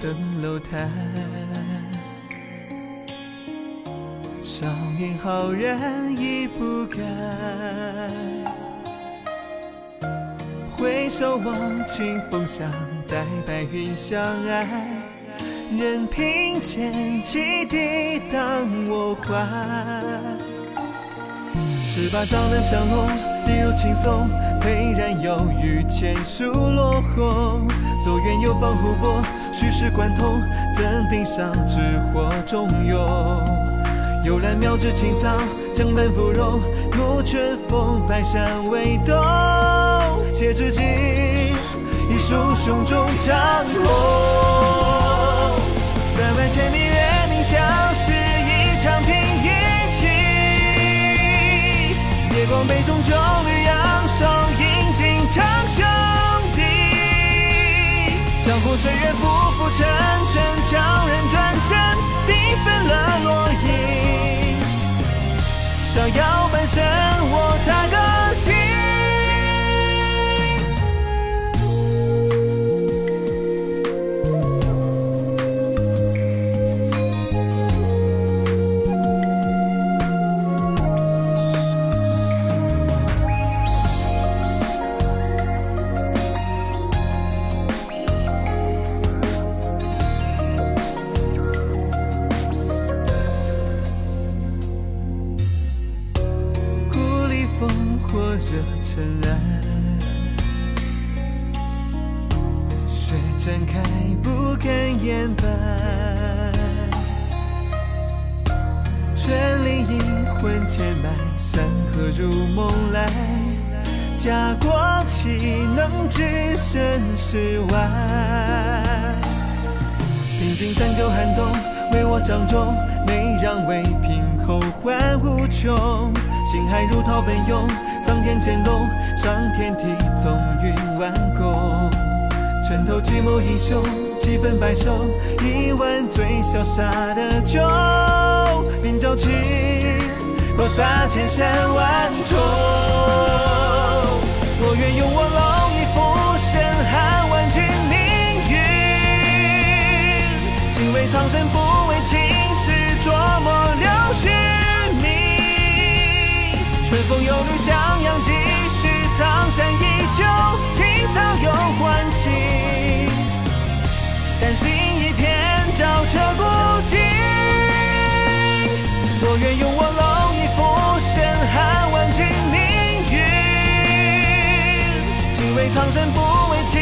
登楼台。少年浩然已不改，回首望清风向，待白云相爱，任凭剑气抵挡我怀。十八掌能降龙，地如青松，沛然有余千树落红。走远游方湖泊，虚实贯通，怎定上纸火中用？幽兰妙指青草，江畔芙蓉，暮春风，百山微动。写知己，一书胸中长虹。三万千里约定相识，一场平一起。夜光杯中酒绿扬手，饮尽长兄我。岁月浮浮沉沉，悄然转身，缤纷了落叶。这尘埃，雪绽开，不敢言败。春林阴魂牵埋，山河如梦来。家国岂能置身事外？平静三九寒冬，为我掌中，没让为平后患无穷。心海如涛奔涌。桑田潜龙，上天梯，纵云万宫。城头寂寞英雄，几分白首，一碗最潇洒的酒。名交情，泼洒千山万重。我愿用我龙衣俯身，撼万军命运。敬畏苍生，不春风又绿，襄阳几许，苍山依旧，青草又还青。丹心一片，照彻古今。我愿用我龙衣俯身，喊万军命运。敬畏苍生，不畏情